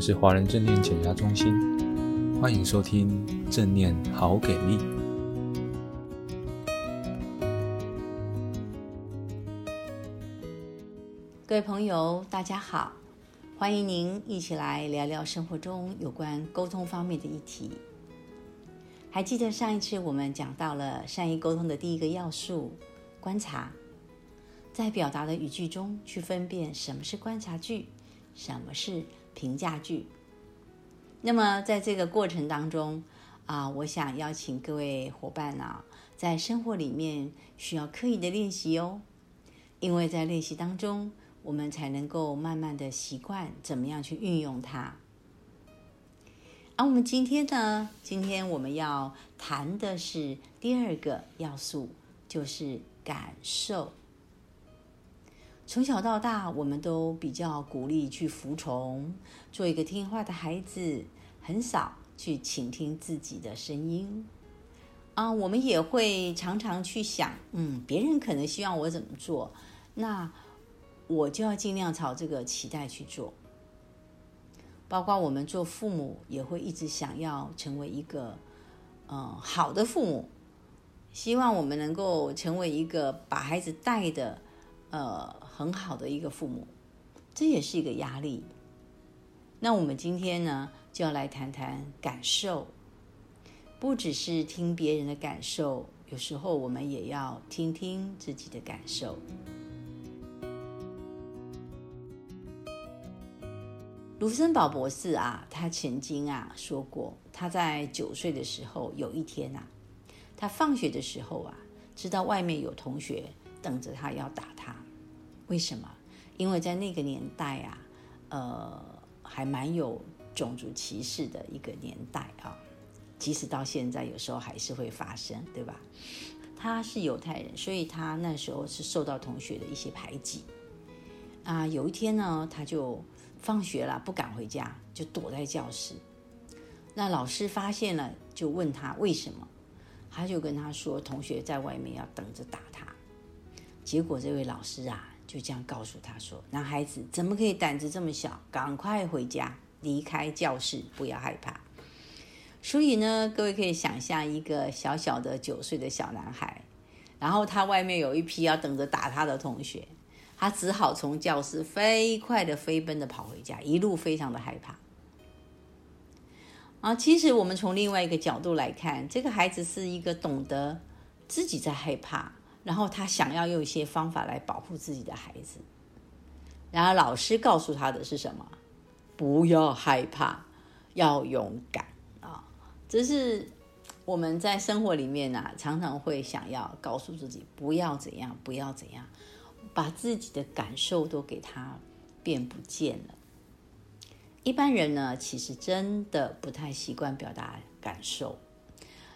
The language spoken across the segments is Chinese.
们是华人正念减压中心，欢迎收听正念好给力。各位朋友，大家好，欢迎您一起来聊聊生活中有关沟通方面的议题。还记得上一次我们讲到了善意沟通的第一个要素——观察，在表达的语句中去分辨什么是观察句。什么是评价句？那么在这个过程当中啊，我想邀请各位伙伴啊，在生活里面需要刻意的练习哦，因为在练习当中，我们才能够慢慢的习惯怎么样去运用它。而我们今天呢，今天我们要谈的是第二个要素，就是感受。从小到大，我们都比较鼓励去服从，做一个听话的孩子，很少去倾听自己的声音。啊，我们也会常常去想，嗯，别人可能希望我怎么做，那我就要尽量朝这个期待去做。包括我们做父母，也会一直想要成为一个，嗯，好的父母，希望我们能够成为一个把孩子带的。呃，很好的一个父母，这也是一个压力。那我们今天呢，就要来谈谈感受，不只是听别人的感受，有时候我们也要听听自己的感受。卢森堡博士啊，他曾经啊说过，他在九岁的时候，有一天啊，他放学的时候啊，知道外面有同学。等着他要打他，为什么？因为在那个年代啊，呃，还蛮有种族歧视的一个年代啊，即使到现在，有时候还是会发生，对吧？他是犹太人，所以他那时候是受到同学的一些排挤啊。有一天呢，他就放学了，不敢回家，就躲在教室。那老师发现了，就问他为什么，他就跟他说，同学在外面要等着打他。结果这位老师啊，就这样告诉他说：“男孩子怎么可以胆子这么小？赶快回家，离开教室，不要害怕。”所以呢，各位可以想象一个小小的九岁的小男孩，然后他外面有一批要等着打他的同学，他只好从教室飞快的飞奔的跑回家，一路非常的害怕。啊，其实我们从另外一个角度来看，这个孩子是一个懂得自己在害怕。然后他想要用一些方法来保护自己的孩子，然后老师告诉他的是什么？不要害怕，要勇敢啊！这是我们在生活里面啊，常常会想要告诉自己不要怎样，不要怎样，把自己的感受都给他变不见了。一般人呢，其实真的不太习惯表达感受。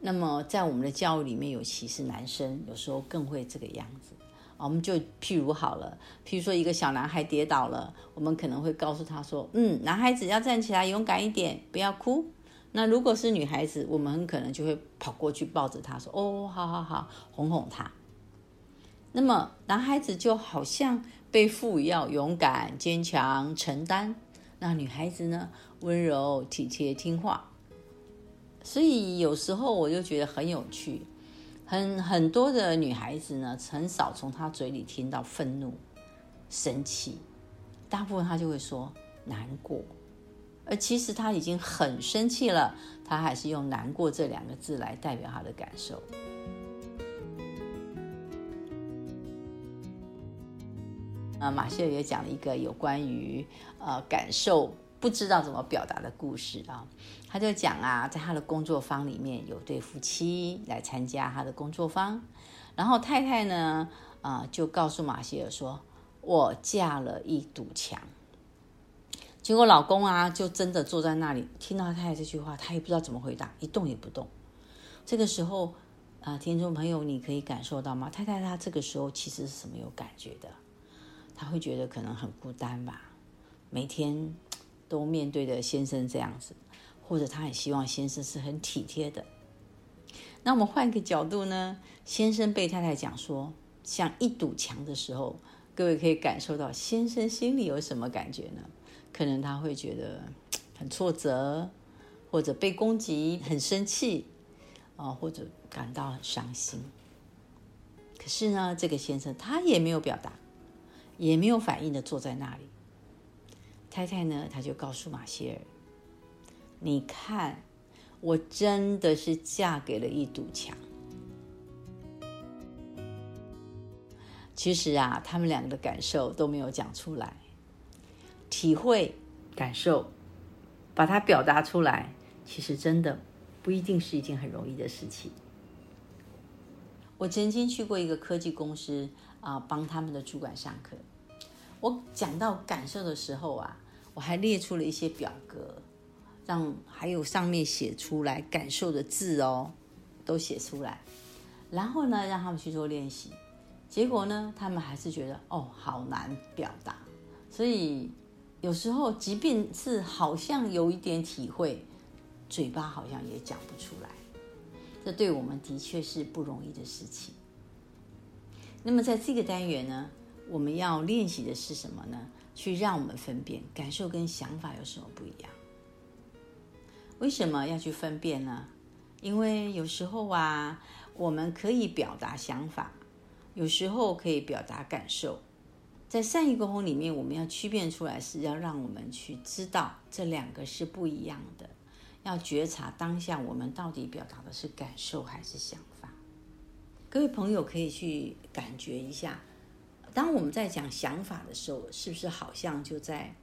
那么，在我们的教育里面有歧视男生，有时候更会这个样子。我们就譬如好了，譬如说一个小男孩跌倒了，我们可能会告诉他说：“嗯，男孩子要站起来，勇敢一点，不要哭。”那如果是女孩子，我们很可能就会跑过去抱着他说：“哦，好好好，哄哄他。”那么男孩子就好像被赋予要勇敢、坚强、承担，那女孩子呢，温柔、体贴、听话。所以有时候我就觉得很有趣，很很多的女孩子呢，很少从她嘴里听到愤怒、生气，大部分她就会说难过，而其实她已经很生气了，她还是用难过这两个字来代表她的感受。啊，马歇尔也讲了一个有关于呃感受。不知道怎么表达的故事啊，他就讲啊，在他的工作坊里面有对夫妻来参加他的工作坊，然后太太呢，啊，就告诉马歇尔说：“我架了一堵墙。”结果老公啊，就真的坐在那里，听到太太这句话，他也不知道怎么回答，一动也不动。这个时候啊，听众朋友，你可以感受到吗？太太她这个时候其实是什么有感觉的？她会觉得可能很孤单吧，每天。都面对着先生这样子，或者他很希望先生是很体贴的。那我们换一个角度呢？先生被太太讲说像一堵墙的时候，各位可以感受到先生心里有什么感觉呢？可能他会觉得很挫折，或者被攻击很生气，啊，或者感到很伤心。可是呢，这个先生他也没有表达，也没有反应的坐在那里。太太呢，她就告诉马歇尔：“你看，我真的是嫁给了一堵墙。”其实啊，他们两个的感受都没有讲出来，体会、感受，把它表达出来，其实真的不一定是一件很容易的事情。我曾经去过一个科技公司啊，帮他们的主管上课。我讲到感受的时候啊，我还列出了一些表格，让还有上面写出来感受的字哦，都写出来，然后呢，让他们去做练习。结果呢，他们还是觉得哦，好难表达。所以有时候，即便是好像有一点体会，嘴巴好像也讲不出来。这对我们的确是不容易的事情。那么在这个单元呢，我们要练习的是什么呢？去让我们分辨感受跟想法有什么不一样。为什么要去分辨呢？因为有时候啊，我们可以表达想法。有时候可以表达感受，在善意沟通里面，我们要区辨出来，是要让我们去知道这两个是不一样的，要觉察当下我们到底表达的是感受还是想法。各位朋友可以去感觉一下，当我们在讲想法的时候，是不是好像就在，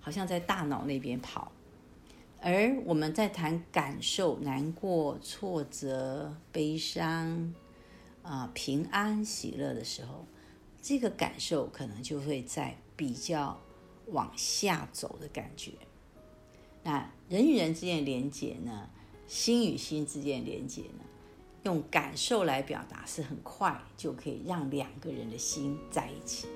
好像在大脑那边跑，而我们在谈感受，难过、挫折、悲伤。啊，平安喜乐的时候，这个感受可能就会在比较往下走的感觉。那人与人之间的连接呢，心与心之间的连接呢，用感受来表达是很快就可以让两个人的心在一起。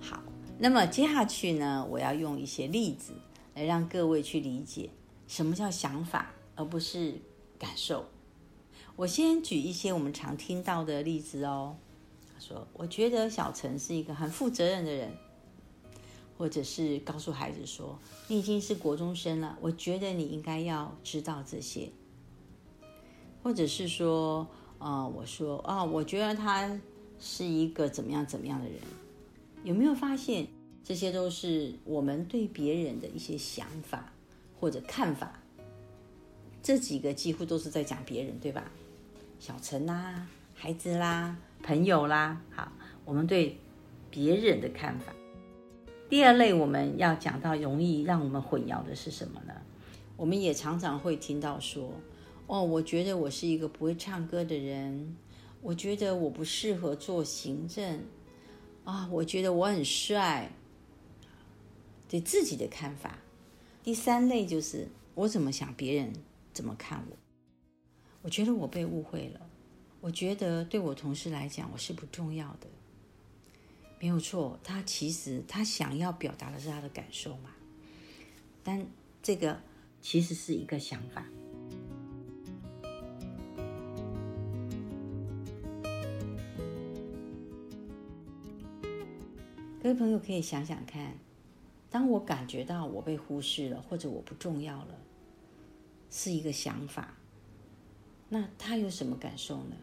好，那么接下去呢，我要用一些例子来让各位去理解什么叫想法，而不是。感受，我先举一些我们常听到的例子哦。他说：“我觉得小陈是一个很负责任的人。”或者是告诉孩子说：“你已经是国中生了，我觉得你应该要知道这些。”或者是说：“啊、呃，我说啊、哦，我觉得他是一个怎么样怎么样的人。”有没有发现，这些都是我们对别人的一些想法或者看法？这几个几乎都是在讲别人，对吧？小陈啦，孩子啦，朋友啦，好，我们对别人的看法。第二类我们要讲到容易让我们混淆的是什么呢？我们也常常会听到说，哦，我觉得我是一个不会唱歌的人，我觉得我不适合做行政，啊，我觉得我很帅，对自己的看法。第三类就是我怎么想别人。怎么看我？我觉得我被误会了。我觉得对我同事来讲，我是不重要的。没有错，他其实他想要表达的是他的感受嘛。但这个其实是一个想法。各位朋友可以想想看，当我感觉到我被忽视了，或者我不重要了。是一个想法，那他有什么感受呢？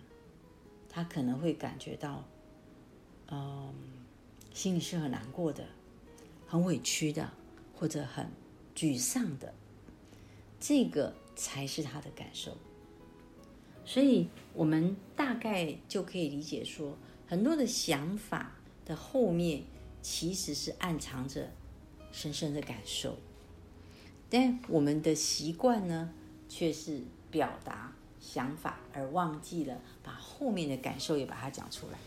他可能会感觉到，嗯，心里是很难过的，很委屈的，或者很沮丧的，这个才是他的感受。所以，我们大概就可以理解说，很多的想法的后面其实是暗藏着深深的感受，但我们的习惯呢？却是表达想法，而忘记了把后面的感受也把它讲出来。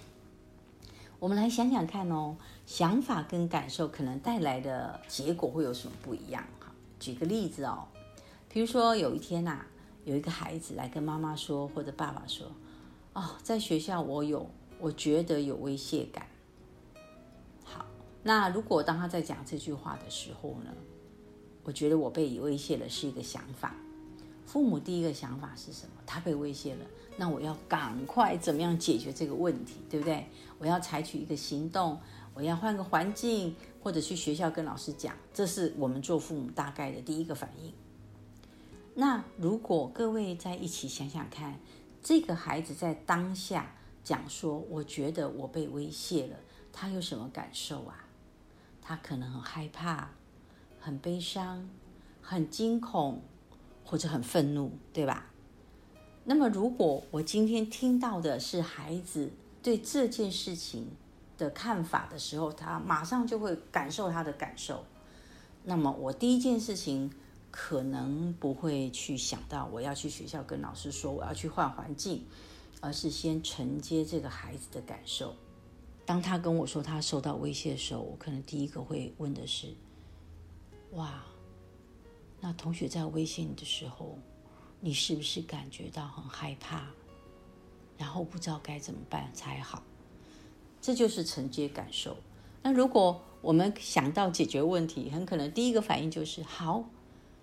我们来想想看哦，想法跟感受可能带来的结果会有什么不一样？哈，举个例子哦，比如说有一天呐、啊，有一个孩子来跟妈妈说，或者爸爸说：“哦，在学校我有，我觉得有威胁感。”好，那如果当他在讲这句话的时候呢，我觉得我被威胁了，是一个想法。父母第一个想法是什么？他被威胁了，那我要赶快怎么样解决这个问题，对不对？我要采取一个行动，我要换个环境，或者去学校跟老师讲，这是我们做父母大概的第一个反应。那如果各位在一起想想看，这个孩子在当下讲说：“我觉得我被威胁了。”他有什么感受啊？他可能很害怕、很悲伤、很惊恐，或者很愤怒，对吧？那么，如果我今天听到的是孩子对这件事情的看法的时候，他马上就会感受他的感受。那么，我第一件事情可能不会去想到我要去学校跟老师说我要去换环境，而是先承接这个孩子的感受。当他跟我说他受到威胁的时候，我可能第一个会问的是：哇，那同学在威胁你的时候，你是不是感觉到很害怕，然后不知道该怎么办才好？这就是承接感受。那如果我们想到解决问题，很可能第一个反应就是：好，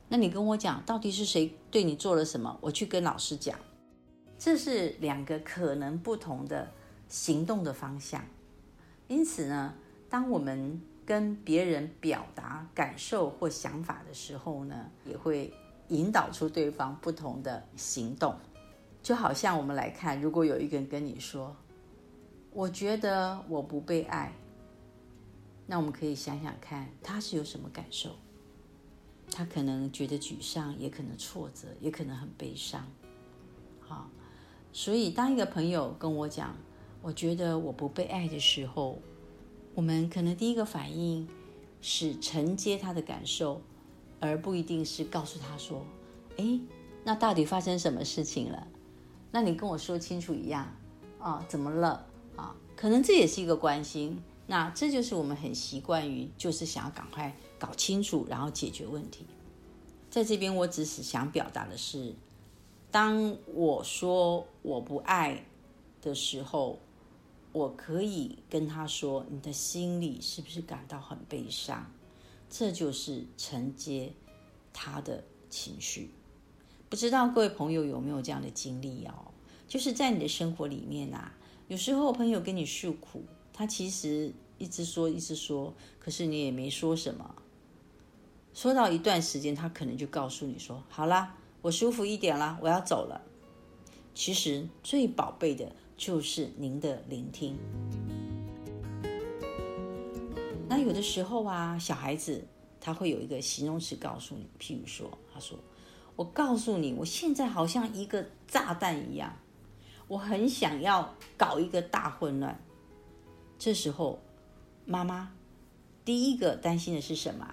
那你跟我讲，到底是谁对你做了什么？我去跟老师讲。这是两个可能不同的行动的方向。因此呢，当我们跟别人表达感受或想法的时候呢，也会引导出对方不同的行动。就好像我们来看，如果有一个人跟你说：“我觉得我不被爱”，那我们可以想想看，他是有什么感受？他可能觉得沮丧，也可能挫折，也可能很悲伤。好，所以当一个朋友跟我讲，我觉得我不被爱的时候，我们可能第一个反应是承接他的感受，而不一定是告诉他说：“哎，那到底发生什么事情了？那你跟我说清楚一样啊？怎么了啊？可能这也是一个关心。那这就是我们很习惯于，就是想要赶快搞清楚，然后解决问题。在这边，我只是想表达的是，当我说我不爱的时候。我可以跟他说：“你的心里是不是感到很悲伤？”这就是承接他的情绪。不知道各位朋友有没有这样的经历哦？就是在你的生活里面啊，有时候朋友跟你诉苦，他其实一直说一直说，可是你也没说什么。说到一段时间，他可能就告诉你说：“好啦，我舒服一点了，我要走了。”其实最宝贝的。就是您的聆听。那有的时候啊，小孩子他会有一个形容词告诉你，譬如说，他说：“我告诉你，我现在好像一个炸弹一样，我很想要搞一个大混乱。”这时候，妈妈第一个担心的是什么？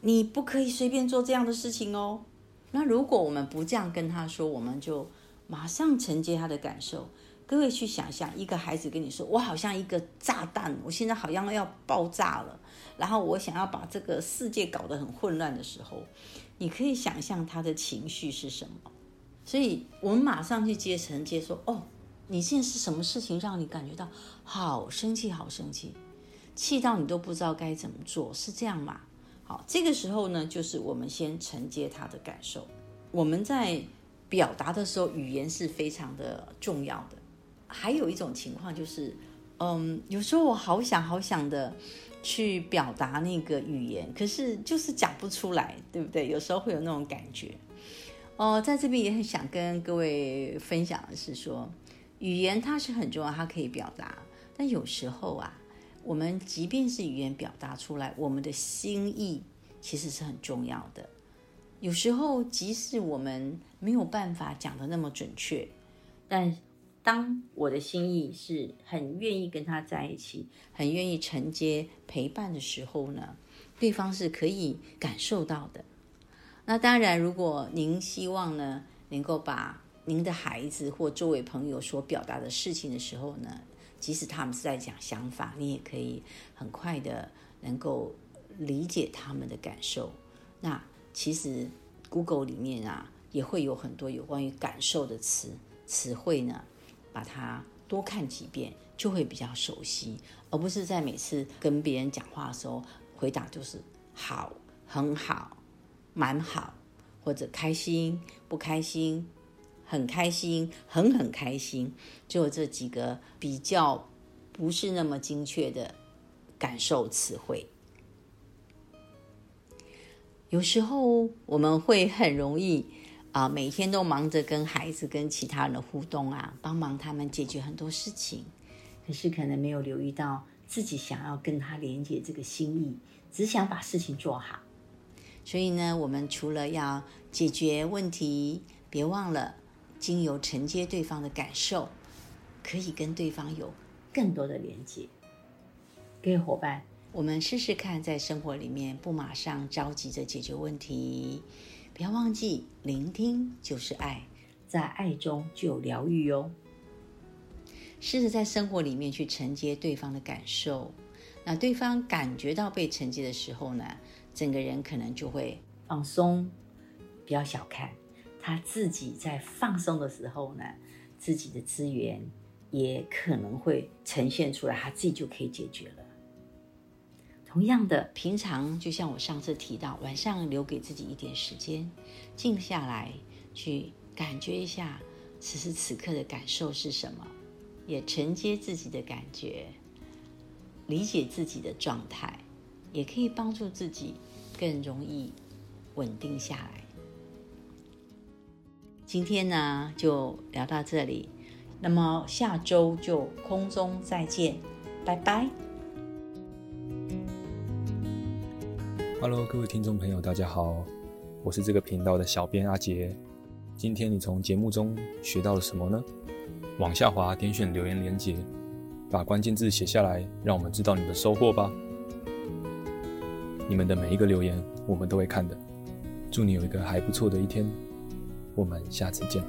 你不可以随便做这样的事情哦。那如果我们不这样跟他说，我们就马上承接他的感受。各位去想象，一个孩子跟你说：“我好像一个炸弹，我现在好像要爆炸了，然后我想要把这个世界搞得很混乱的时候，你可以想象他的情绪是什么？所以我们马上去接承接说：哦，你现在是什么事情让你感觉到好生气，好生气，气到你都不知道该怎么做，是这样吗？好，这个时候呢，就是我们先承接他的感受。我们在表达的时候，语言是非常的重要的。”还有一种情况就是，嗯，有时候我好想好想的去表达那个语言，可是就是讲不出来，对不对？有时候会有那种感觉。哦，在这边也很想跟各位分享的是说，语言它是很重要，它可以表达，但有时候啊，我们即便是语言表达出来，我们的心意其实是很重要的。有时候即使我们没有办法讲得那么准确，但当我的心意是很愿意跟他在一起，很愿意承接陪伴的时候呢，对方是可以感受到的。那当然，如果您希望呢，能够把您的孩子或周围朋友所表达的事情的时候呢，即使他们是在讲想法，你也可以很快的能够理解他们的感受。那其实 Google 里面啊，也会有很多有关于感受的词词汇呢。把它多看几遍，就会比较熟悉，而不是在每次跟别人讲话的时候，回答就是好、很好、蛮好，或者开心、不开心、很开心、很很开心，就这几个比较不是那么精确的感受词汇。有时候我们会很容易啊，每天都忙着跟孩子、跟其他人的互动啊，帮忙他们解决很多事情，可是可能没有留意到自己想要跟他连接这个心意，只想把事情做好。所以呢，我们除了要解决问题，别忘了经由承接对方的感受，可以跟对方有更多的连接。各位伙伴，我们试试看，在生活里面不马上着急着解决问题，不要忘记聆听就是爱，在爱中就有疗愈哟。试着在生活里面去承接对方的感受，那对方感觉到被承接的时候呢，整个人可能就会放松。不要小看他自己在放松的时候呢，自己的资源也可能会呈现出来，他自己就可以解决了。同样的，平常就像我上次提到，晚上留给自己一点时间，静下来去感觉一下此时此刻的感受是什么，也承接自己的感觉，理解自己的状态，也可以帮助自己更容易稳定下来。今天呢，就聊到这里，那么下周就空中再见，拜拜。Hello，各位听众朋友，大家好，我是这个频道的小编阿杰。今天你从节目中学到了什么呢？往下滑，点选留言连结，把关键字写下来，让我们知道你的收获吧。你们的每一个留言，我们都会看的。祝你有一个还不错的一天，我们下次见。